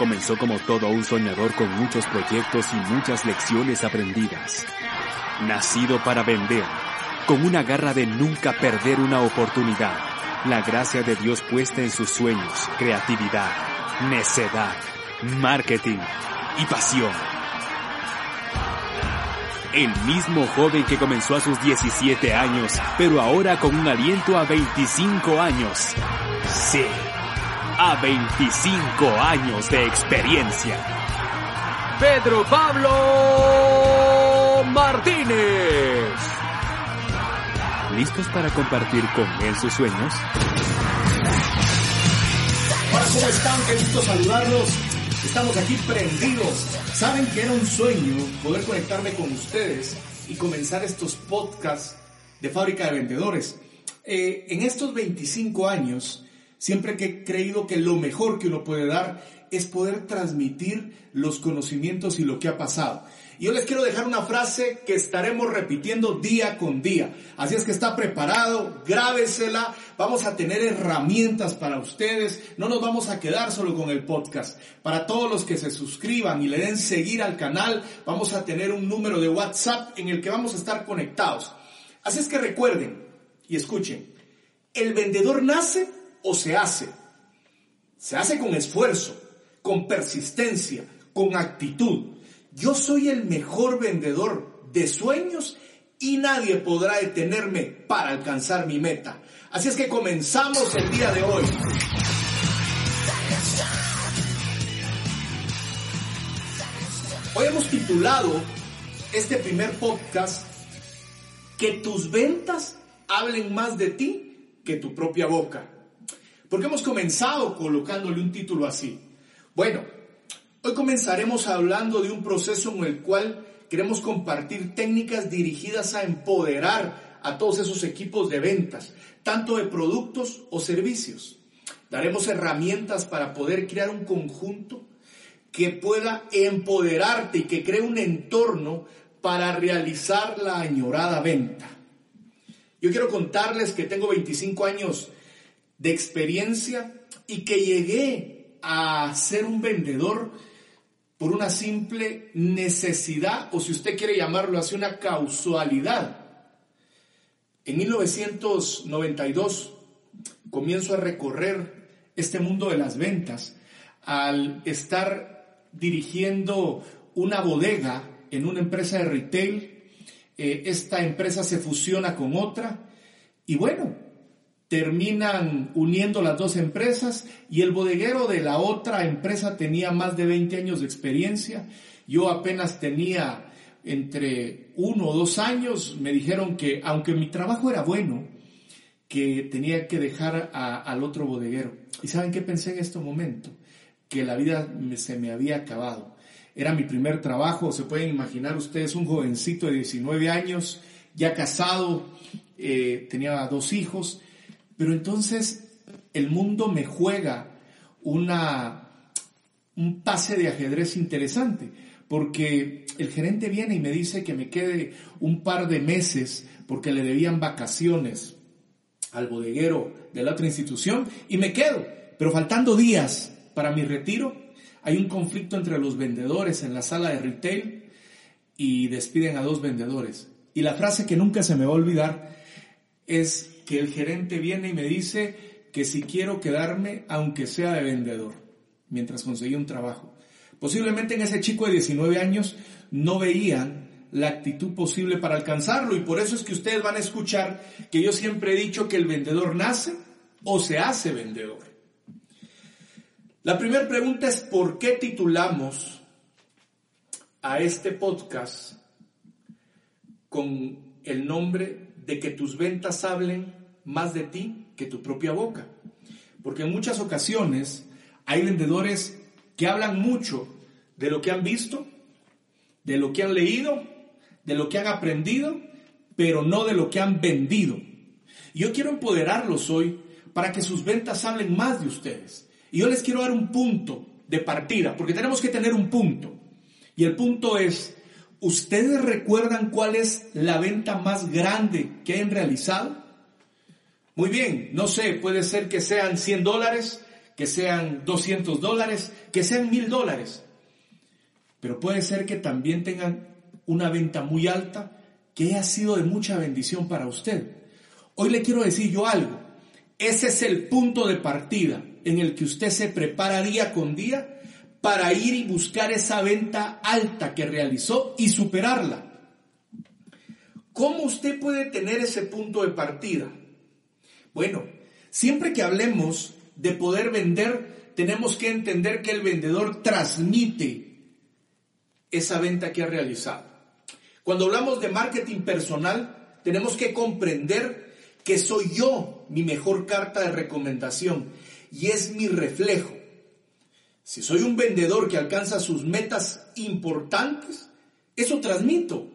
Comenzó como todo un soñador con muchos proyectos y muchas lecciones aprendidas. Nacido para vender, con una garra de nunca perder una oportunidad. La gracia de Dios puesta en sus sueños, creatividad, necedad, marketing y pasión. El mismo joven que comenzó a sus 17 años, pero ahora con un aliento a 25 años. Sí a 25 años de experiencia. Pedro Pablo Martínez. ¿Listos para compartir con él sus sueños? Hola, ¿cómo están? Qué gusto saludarlos. Estamos aquí prendidos. Saben que era un sueño poder conectarme con ustedes y comenzar estos podcasts de fábrica de vendedores. Eh, en estos 25 años Siempre que he creído que lo mejor que uno puede dar es poder transmitir los conocimientos y lo que ha pasado. Y yo les quiero dejar una frase que estaremos repitiendo día con día. Así es que está preparado, grábesela, vamos a tener herramientas para ustedes, no nos vamos a quedar solo con el podcast. Para todos los que se suscriban y le den seguir al canal, vamos a tener un número de WhatsApp en el que vamos a estar conectados. Así es que recuerden y escuchen, el vendedor nace o se hace. Se hace con esfuerzo, con persistencia, con actitud. Yo soy el mejor vendedor de sueños y nadie podrá detenerme para alcanzar mi meta. Así es que comenzamos el día de hoy. Hoy hemos titulado este primer podcast Que tus ventas hablen más de ti que tu propia boca. Porque hemos comenzado colocándole un título así. Bueno, hoy comenzaremos hablando de un proceso en el cual queremos compartir técnicas dirigidas a empoderar a todos esos equipos de ventas, tanto de productos o servicios. Daremos herramientas para poder crear un conjunto que pueda empoderarte y que cree un entorno para realizar la añorada venta. Yo quiero contarles que tengo 25 años de experiencia y que llegué a ser un vendedor por una simple necesidad, o si usted quiere llamarlo así, una causalidad. En 1992 comienzo a recorrer este mundo de las ventas al estar dirigiendo una bodega en una empresa de retail. Eh, esta empresa se fusiona con otra y bueno, terminan uniendo las dos empresas y el bodeguero de la otra empresa tenía más de 20 años de experiencia. Yo apenas tenía entre uno o dos años. Me dijeron que aunque mi trabajo era bueno, que tenía que dejar al otro bodeguero. ¿Y saben qué pensé en este momento? Que la vida se me había acabado. Era mi primer trabajo, se pueden imaginar ustedes, un jovencito de 19 años, ya casado, eh, tenía dos hijos, pero entonces el mundo me juega una, un pase de ajedrez interesante, porque el gerente viene y me dice que me quede un par de meses porque le debían vacaciones al bodeguero de la otra institución y me quedo, pero faltando días para mi retiro, hay un conflicto entre los vendedores en la sala de retail y despiden a dos vendedores. Y la frase que nunca se me va a olvidar es que el gerente viene y me dice que si quiero quedarme, aunque sea de vendedor, mientras conseguí un trabajo. Posiblemente en ese chico de 19 años no veían la actitud posible para alcanzarlo y por eso es que ustedes van a escuchar que yo siempre he dicho que el vendedor nace o se hace vendedor. La primera pregunta es ¿por qué titulamos a este podcast con el nombre de que tus ventas hablen más de ti que tu propia boca. Porque en muchas ocasiones hay vendedores que hablan mucho de lo que han visto, de lo que han leído, de lo que han aprendido, pero no de lo que han vendido. Yo quiero empoderarlos hoy para que sus ventas hablen más de ustedes. Y yo les quiero dar un punto de partida, porque tenemos que tener un punto. Y el punto es, ¿ustedes recuerdan cuál es la venta más grande que han realizado? Muy bien, no sé, puede ser que sean 100 dólares, que sean 200 dólares, que sean 1000 dólares. Pero puede ser que también tengan una venta muy alta que haya sido de mucha bendición para usted. Hoy le quiero decir yo algo. Ese es el punto de partida en el que usted se prepara día con día para ir y buscar esa venta alta que realizó y superarla. ¿Cómo usted puede tener ese punto de partida? Bueno, siempre que hablemos de poder vender, tenemos que entender que el vendedor transmite esa venta que ha realizado. Cuando hablamos de marketing personal, tenemos que comprender que soy yo mi mejor carta de recomendación y es mi reflejo. Si soy un vendedor que alcanza sus metas importantes, eso transmito.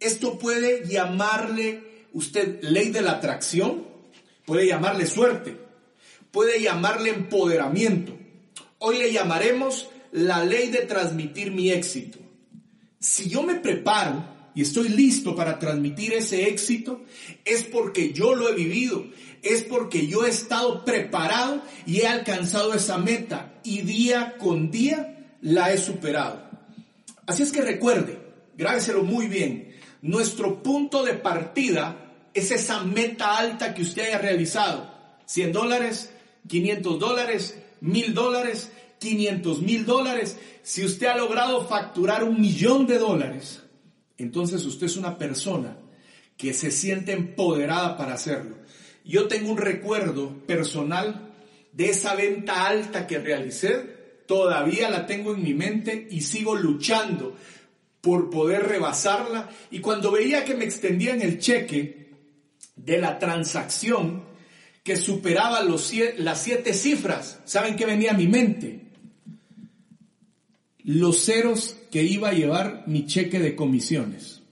Esto puede llamarle usted ley de la atracción, puede llamarle suerte, puede llamarle empoderamiento. Hoy le llamaremos la ley de transmitir mi éxito. Si yo me preparo y estoy listo para transmitir ese éxito, es porque yo lo he vivido, es porque yo he estado preparado y he alcanzado esa meta y día con día la he superado. Así es que recuerde, grábeselo muy bien, nuestro punto de partida es esa meta alta que usted haya realizado. 100 dólares, 500 dólares, 1000 dólares, 500 mil dólares. Si usted ha logrado facturar un millón de dólares, entonces usted es una persona que se siente empoderada para hacerlo. Yo tengo un recuerdo personal de esa venta alta que realicé, todavía la tengo en mi mente y sigo luchando por poder rebasarla. Y cuando veía que me extendían el cheque de la transacción que superaba los, las siete cifras, ¿saben qué venía a mi mente? Los ceros que iba a llevar mi cheque de comisiones.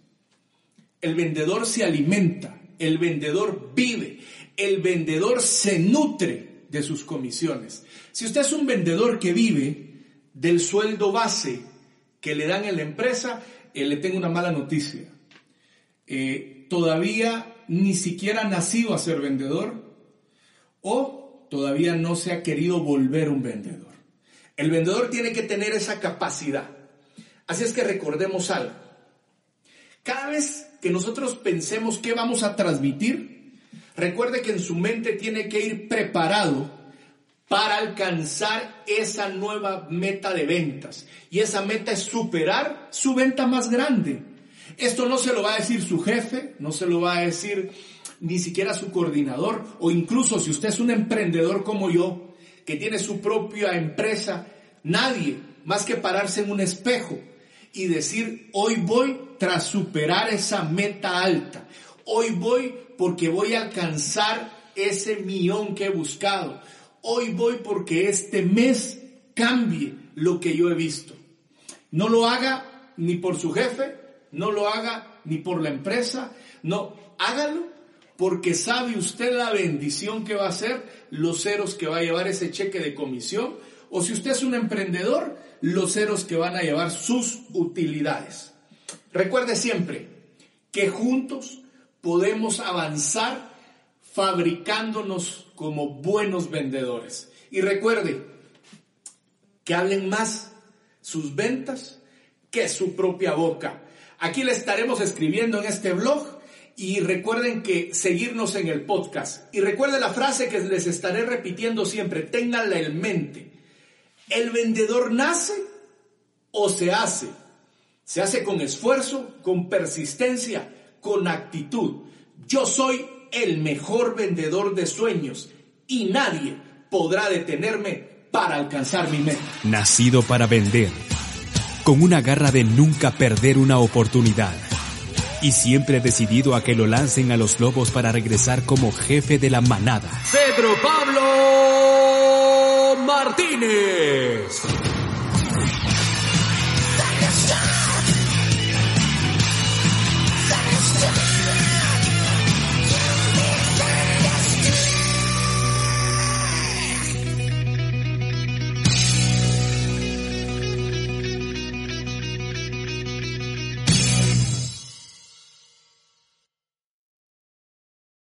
El vendedor se alimenta, el vendedor vive, el vendedor se nutre de sus comisiones. Si usted es un vendedor que vive del sueldo base que le dan en la empresa, eh, le tengo una mala noticia. Eh, todavía ni siquiera nacido a ser vendedor o todavía no se ha querido volver un vendedor. El vendedor tiene que tener esa capacidad. Así es que recordemos algo. Cada vez que nosotros pensemos qué vamos a transmitir, recuerde que en su mente tiene que ir preparado para alcanzar esa nueva meta de ventas. Y esa meta es superar su venta más grande. Esto no se lo va a decir su jefe, no se lo va a decir ni siquiera su coordinador, o incluso si usted es un emprendedor como yo, que tiene su propia empresa, nadie más que pararse en un espejo y decir, hoy voy tras superar esa meta alta, hoy voy porque voy a alcanzar ese millón que he buscado, hoy voy porque este mes cambie lo que yo he visto. No lo haga ni por su jefe, no lo haga ni por la empresa, no, hágalo porque sabe usted la bendición que va a ser, los ceros que va a llevar ese cheque de comisión, o si usted es un emprendedor, los ceros que van a llevar sus utilidades. Recuerde siempre que juntos podemos avanzar fabricándonos como buenos vendedores. Y recuerde que hablen más sus ventas que su propia boca. Aquí le estaremos escribiendo en este blog y recuerden que seguirnos en el podcast. Y recuerde la frase que les estaré repitiendo siempre, ténganla en mente. El vendedor nace o se hace. Se hace con esfuerzo, con persistencia, con actitud. Yo soy el mejor vendedor de sueños y nadie podrá detenerme para alcanzar mi meta. Nacido para vender, con una garra de nunca perder una oportunidad y siempre decidido a que lo lancen a los lobos para regresar como jefe de la manada. Pedro Pablo Martínez.